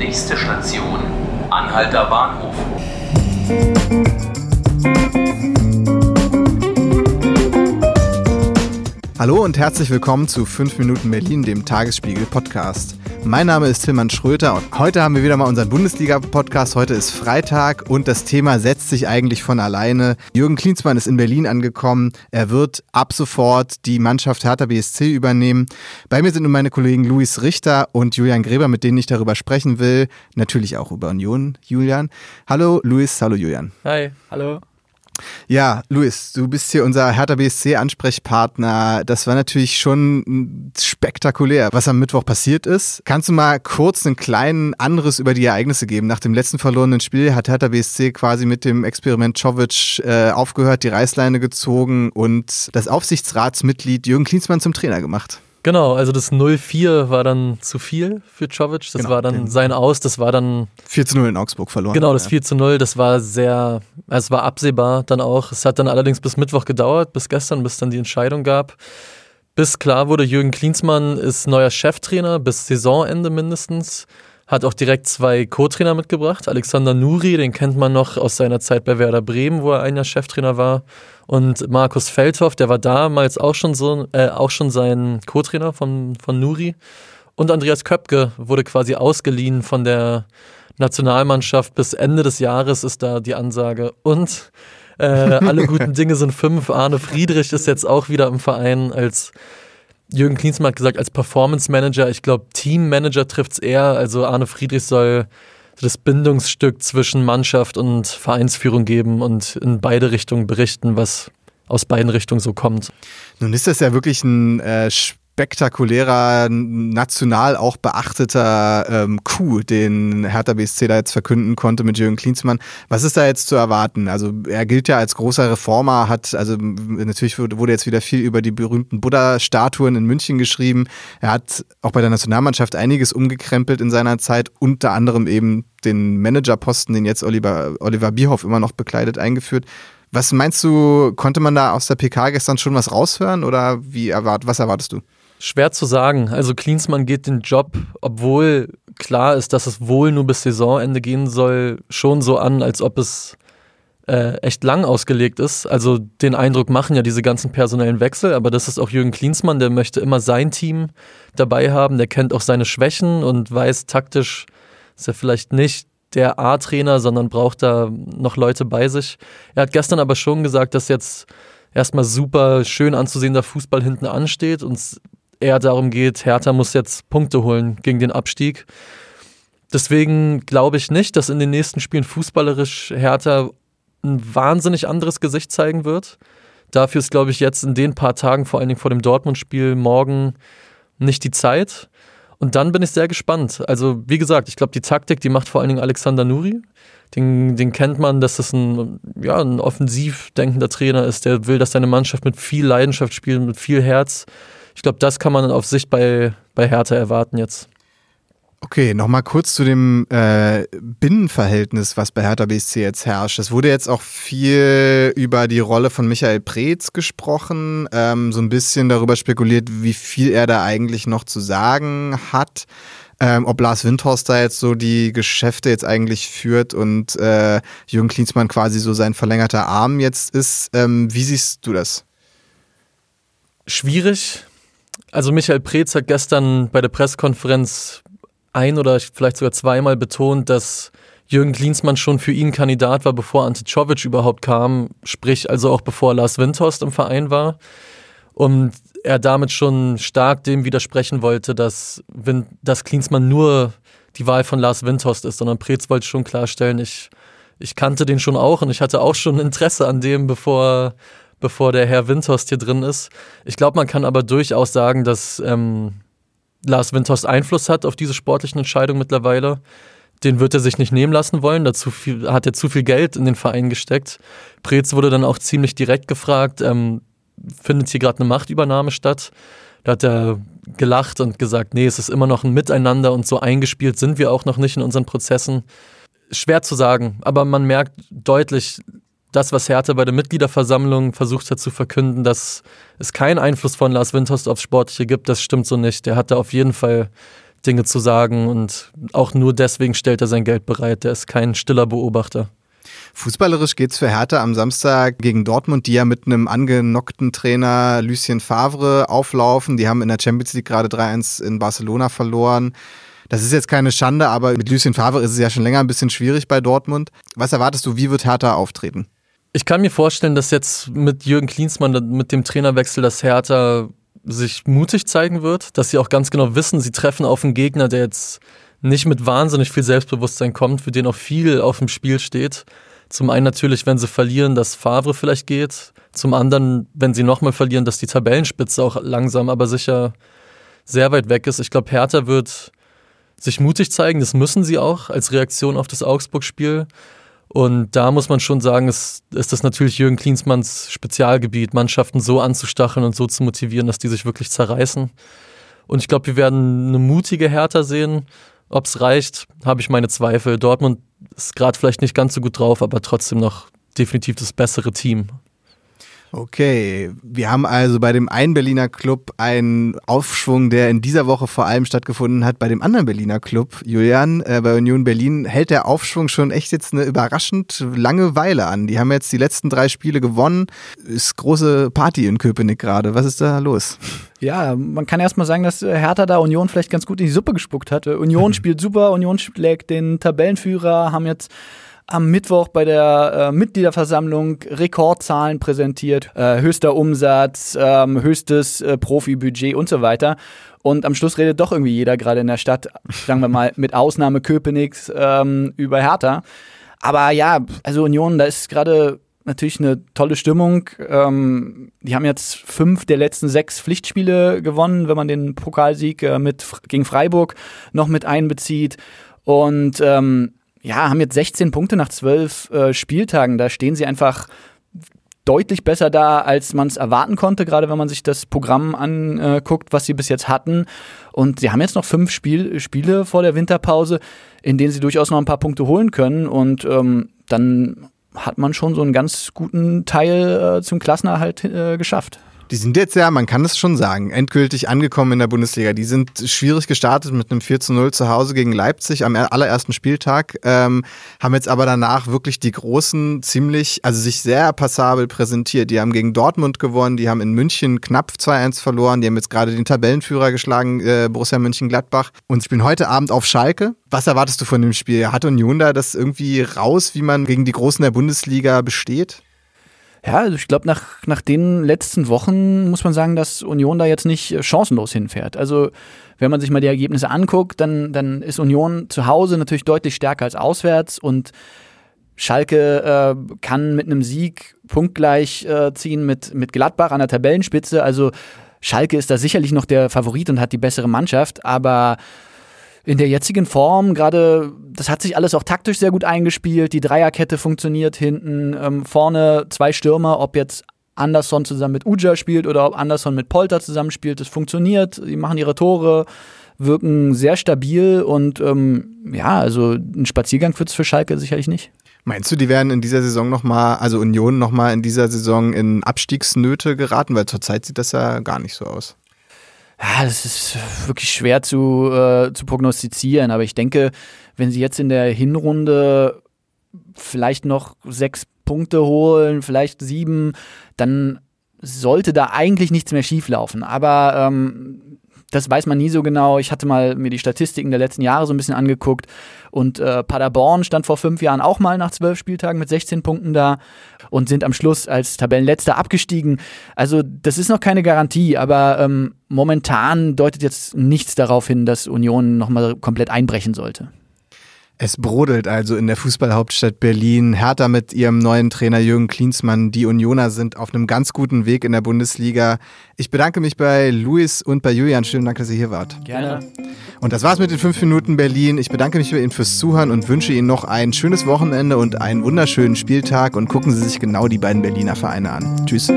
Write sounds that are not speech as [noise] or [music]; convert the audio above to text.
Nächste Station, Anhalter Bahnhof. Hallo und herzlich willkommen zu 5 Minuten Berlin, dem Tagesspiegel Podcast. Mein Name ist Tilman Schröter und heute haben wir wieder mal unseren Bundesliga-Podcast. Heute ist Freitag und das Thema setzt sich eigentlich von alleine. Jürgen Klinsmann ist in Berlin angekommen. Er wird ab sofort die Mannschaft Hertha BSC übernehmen. Bei mir sind nun meine Kollegen Luis Richter und Julian Gräber, mit denen ich darüber sprechen will. Natürlich auch über Union, Julian. Hallo Luis, hallo Julian. Hi, hallo. Ja, Luis, du bist hier unser Hertha BSC Ansprechpartner. Das war natürlich schon spektakulär, was am Mittwoch passiert ist. Kannst du mal kurz einen kleinen Anriss über die Ereignisse geben? Nach dem letzten verlorenen Spiel hat Hertha BSC quasi mit dem Experiment Czovic äh, aufgehört, die Reißleine gezogen und das Aufsichtsratsmitglied Jürgen Klinsmann zum Trainer gemacht. Genau, also das 0-4 war dann zu viel für Czovic. Das genau, war dann sein Aus, das war dann. 4 0 in Augsburg verloren. Genau, das 4 0, das war sehr, also es war absehbar dann auch. Es hat dann allerdings bis Mittwoch gedauert, bis gestern, bis dann die Entscheidung gab. Bis klar wurde, Jürgen Klinsmann ist neuer Cheftrainer, bis Saisonende mindestens. Hat auch direkt zwei Co-Trainer mitgebracht. Alexander Nuri, den kennt man noch aus seiner Zeit bei Werder Bremen, wo er ein Jahr Cheftrainer war. Und Markus Feldhoff, der war damals auch schon so, äh, auch schon sein Co-Trainer von, von Nuri. Und Andreas Köpke wurde quasi ausgeliehen von der Nationalmannschaft. Bis Ende des Jahres ist da die Ansage. Und äh, alle guten [laughs] Dinge sind fünf. Arne Friedrich ist jetzt auch wieder im Verein als Jürgen Klinsmann hat gesagt, als Performance Manager, ich glaube, Teammanager trifft es eher. Also Arne Friedrich soll das Bindungsstück zwischen Mannschaft und Vereinsführung geben und in beide Richtungen berichten, was aus beiden Richtungen so kommt. Nun ist das ja wirklich ein äh, spektakulärer, national auch beachteter ähm, Coup, den Hertha BSC da jetzt verkünden konnte mit Jürgen Klinsmann. Was ist da jetzt zu erwarten? Also er gilt ja als großer Reformer, hat, also natürlich wurde jetzt wieder viel über die berühmten Buddha-Statuen in München geschrieben. Er hat auch bei der Nationalmannschaft einiges umgekrempelt in seiner Zeit, unter anderem eben den Managerposten, den jetzt Oliver, Oliver Bierhoff immer noch bekleidet, eingeführt. Was meinst du, konnte man da aus der PK gestern schon was raushören oder wie erwart, was erwartest du? Schwer zu sagen. Also Klinsmann geht den Job, obwohl klar ist, dass es wohl nur bis Saisonende gehen soll, schon so an, als ob es äh, echt lang ausgelegt ist. Also den Eindruck machen ja diese ganzen personellen Wechsel, aber das ist auch Jürgen Klinsmann, der möchte immer sein Team dabei haben, der kennt auch seine Schwächen und weiß taktisch, ist er vielleicht nicht der A-Trainer, sondern braucht da noch Leute bei sich. Er hat gestern aber schon gesagt, dass jetzt erstmal super schön anzusehender Fußball hinten ansteht und eher darum geht, Hertha muss jetzt Punkte holen gegen den Abstieg. Deswegen glaube ich nicht, dass in den nächsten Spielen fußballerisch Hertha ein wahnsinnig anderes Gesicht zeigen wird. Dafür ist, glaube ich, jetzt in den paar Tagen, vor allen Dingen vor dem Dortmund-Spiel morgen, nicht die Zeit. Und dann bin ich sehr gespannt. Also, wie gesagt, ich glaube, die Taktik, die macht vor allen Dingen Alexander Nuri. Den, den kennt man, dass das ein, ja, ein offensiv denkender Trainer ist, der will, dass seine Mannschaft mit viel Leidenschaft spielt, mit viel Herz ich glaube, das kann man auf Sicht bei, bei Hertha erwarten jetzt. Okay, nochmal kurz zu dem äh, Binnenverhältnis, was bei Hertha BSC jetzt herrscht. Es wurde jetzt auch viel über die Rolle von Michael Preetz gesprochen, ähm, so ein bisschen darüber spekuliert, wie viel er da eigentlich noch zu sagen hat. Ähm, ob Lars Windhorst da jetzt so die Geschäfte jetzt eigentlich führt und äh, Jürgen Klinsmann quasi so sein verlängerter Arm jetzt ist. Ähm, wie siehst du das? Schwierig. Also Michael Preetz hat gestern bei der Pressekonferenz ein oder vielleicht sogar zweimal betont, dass Jürgen Klinsmann schon für ihn Kandidat war, bevor Ante Czovic überhaupt kam, sprich also auch bevor Lars Windhorst im Verein war. Und er damit schon stark dem widersprechen wollte, dass, dass Klinsmann nur die Wahl von Lars Windhorst ist, sondern Preetz wollte schon klarstellen, ich, ich kannte den schon auch und ich hatte auch schon Interesse an dem, bevor bevor der Herr Windhorst hier drin ist. Ich glaube, man kann aber durchaus sagen, dass ähm, Lars Windhorst Einfluss hat auf diese sportlichen Entscheidungen mittlerweile. Den wird er sich nicht nehmen lassen wollen. Dazu viel, hat er zu viel Geld in den Verein gesteckt. Preetz wurde dann auch ziemlich direkt gefragt, ähm, findet hier gerade eine Machtübernahme statt? Da hat er gelacht und gesagt, nee, es ist immer noch ein Miteinander und so eingespielt sind wir auch noch nicht in unseren Prozessen. Schwer zu sagen, aber man merkt deutlich, das, was Hertha bei der Mitgliederversammlung versucht hat zu verkünden, dass es keinen Einfluss von Lars Windhorst aufs Sportliche gibt, das stimmt so nicht. Der hat da auf jeden Fall Dinge zu sagen und auch nur deswegen stellt er sein Geld bereit. Der ist kein stiller Beobachter. Fußballerisch geht es für Hertha am Samstag gegen Dortmund, die ja mit einem angenockten Trainer Lucien Favre auflaufen. Die haben in der Champions League gerade 3-1 in Barcelona verloren. Das ist jetzt keine Schande, aber mit Lucien Favre ist es ja schon länger ein bisschen schwierig bei Dortmund. Was erwartest du, wie wird Hertha auftreten? Ich kann mir vorstellen, dass jetzt mit Jürgen Klinsmann, mit dem Trainerwechsel, das Hertha sich mutig zeigen wird, dass sie auch ganz genau wissen, sie treffen auf einen Gegner, der jetzt nicht mit wahnsinnig viel Selbstbewusstsein kommt, für den auch viel auf dem Spiel steht. Zum einen natürlich, wenn sie verlieren, dass Favre vielleicht geht. Zum anderen, wenn sie nochmal verlieren, dass die Tabellenspitze auch langsam, aber sicher sehr weit weg ist. Ich glaube, Hertha wird sich mutig zeigen. Das müssen sie auch als Reaktion auf das Augsburg-Spiel. Und da muss man schon sagen, ist, ist das natürlich Jürgen Klinsmanns Spezialgebiet, Mannschaften so anzustacheln und so zu motivieren, dass die sich wirklich zerreißen. Und ich glaube, wir werden eine mutige Hertha sehen. Ob es reicht, habe ich meine Zweifel. Dortmund ist gerade vielleicht nicht ganz so gut drauf, aber trotzdem noch definitiv das bessere Team. Okay, wir haben also bei dem einen Berliner Club einen Aufschwung, der in dieser Woche vor allem stattgefunden hat. Bei dem anderen Berliner Club, Julian, äh, bei Union Berlin, hält der Aufschwung schon echt jetzt eine überraschend lange Weile an. Die haben jetzt die letzten drei Spiele gewonnen. Ist große Party in Köpenick gerade. Was ist da los? Ja, man kann erstmal sagen, dass Hertha da Union vielleicht ganz gut in die Suppe gespuckt hat. Union [laughs] spielt super, Union schlägt den Tabellenführer, haben jetzt am Mittwoch bei der äh, Mitgliederversammlung Rekordzahlen präsentiert, äh, höchster Umsatz, ähm, höchstes äh, Profibudget und so weiter. Und am Schluss redet doch irgendwie jeder gerade in der Stadt, sagen wir mal, [laughs] mit Ausnahme Köpenick's ähm, über Hertha. Aber ja, also Union, da ist gerade natürlich eine tolle Stimmung. Ähm, die haben jetzt fünf der letzten sechs Pflichtspiele gewonnen, wenn man den Pokalsieg äh, mit gegen Freiburg noch mit einbezieht. Und ähm, ja, haben jetzt 16 Punkte nach zwölf äh, Spieltagen. Da stehen sie einfach deutlich besser da, als man es erwarten konnte, gerade wenn man sich das Programm anguckt, was sie bis jetzt hatten. Und sie haben jetzt noch fünf Spiel Spiele vor der Winterpause, in denen sie durchaus noch ein paar Punkte holen können. Und ähm, dann hat man schon so einen ganz guten Teil äh, zum Klassenerhalt äh, geschafft. Die sind jetzt ja, man kann es schon sagen, endgültig angekommen in der Bundesliga. Die sind schwierig gestartet mit einem 4 zu 0 zu Hause gegen Leipzig am allerersten Spieltag, ähm, haben jetzt aber danach wirklich die Großen ziemlich, also sich sehr passabel präsentiert. Die haben gegen Dortmund gewonnen, die haben in München knapp 2-1 verloren, die haben jetzt gerade den Tabellenführer geschlagen, äh, Borussia München-Gladbach und spielen heute Abend auf Schalke. Was erwartest du von dem Spiel? Hat Union da das irgendwie raus, wie man gegen die Großen der Bundesliga besteht? Ja, also ich glaube, nach, nach den letzten Wochen muss man sagen, dass Union da jetzt nicht äh, chancenlos hinfährt. Also, wenn man sich mal die Ergebnisse anguckt, dann, dann ist Union zu Hause natürlich deutlich stärker als auswärts und Schalke äh, kann mit einem Sieg punktgleich äh, ziehen mit, mit Gladbach an der Tabellenspitze. Also, Schalke ist da sicherlich noch der Favorit und hat die bessere Mannschaft, aber in der jetzigen Form, gerade, das hat sich alles auch taktisch sehr gut eingespielt. Die Dreierkette funktioniert hinten, ähm, vorne zwei Stürmer, ob jetzt Anderson zusammen mit Uja spielt oder ob Anderson mit Polter zusammenspielt, das funktioniert. Die machen ihre Tore, wirken sehr stabil und ähm, ja, also ein Spaziergang wird es für Schalke sicherlich nicht. Meinst du, die werden in dieser Saison nochmal, also Union nochmal in dieser Saison in Abstiegsnöte geraten? Weil zurzeit sieht das ja gar nicht so aus ja, das ist wirklich schwer zu, äh, zu prognostizieren. Aber ich denke, wenn sie jetzt in der Hinrunde vielleicht noch sechs Punkte holen, vielleicht sieben, dann sollte da eigentlich nichts mehr schieflaufen. Aber ähm, das weiß man nie so genau. Ich hatte mal mir die Statistiken der letzten Jahre so ein bisschen angeguckt und äh, Paderborn stand vor fünf Jahren auch mal nach zwölf Spieltagen mit 16 Punkten da und sind am Schluss als Tabellenletzter abgestiegen. Also das ist noch keine Garantie, aber ähm, momentan deutet jetzt nichts darauf hin, dass Union nochmal komplett einbrechen sollte. Es brodelt also in der Fußballhauptstadt Berlin. Hertha mit ihrem neuen Trainer Jürgen Klinsmann. Die Unioner sind auf einem ganz guten Weg in der Bundesliga. Ich bedanke mich bei Luis und bei Julian. Schönen Dank, dass ihr hier wart. Gerne. Und das war's mit den 5 Minuten Berlin. Ich bedanke mich bei Ihnen fürs Zuhören und wünsche Ihnen noch ein schönes Wochenende und einen wunderschönen Spieltag. Und gucken Sie sich genau die beiden Berliner Vereine an. Tschüss.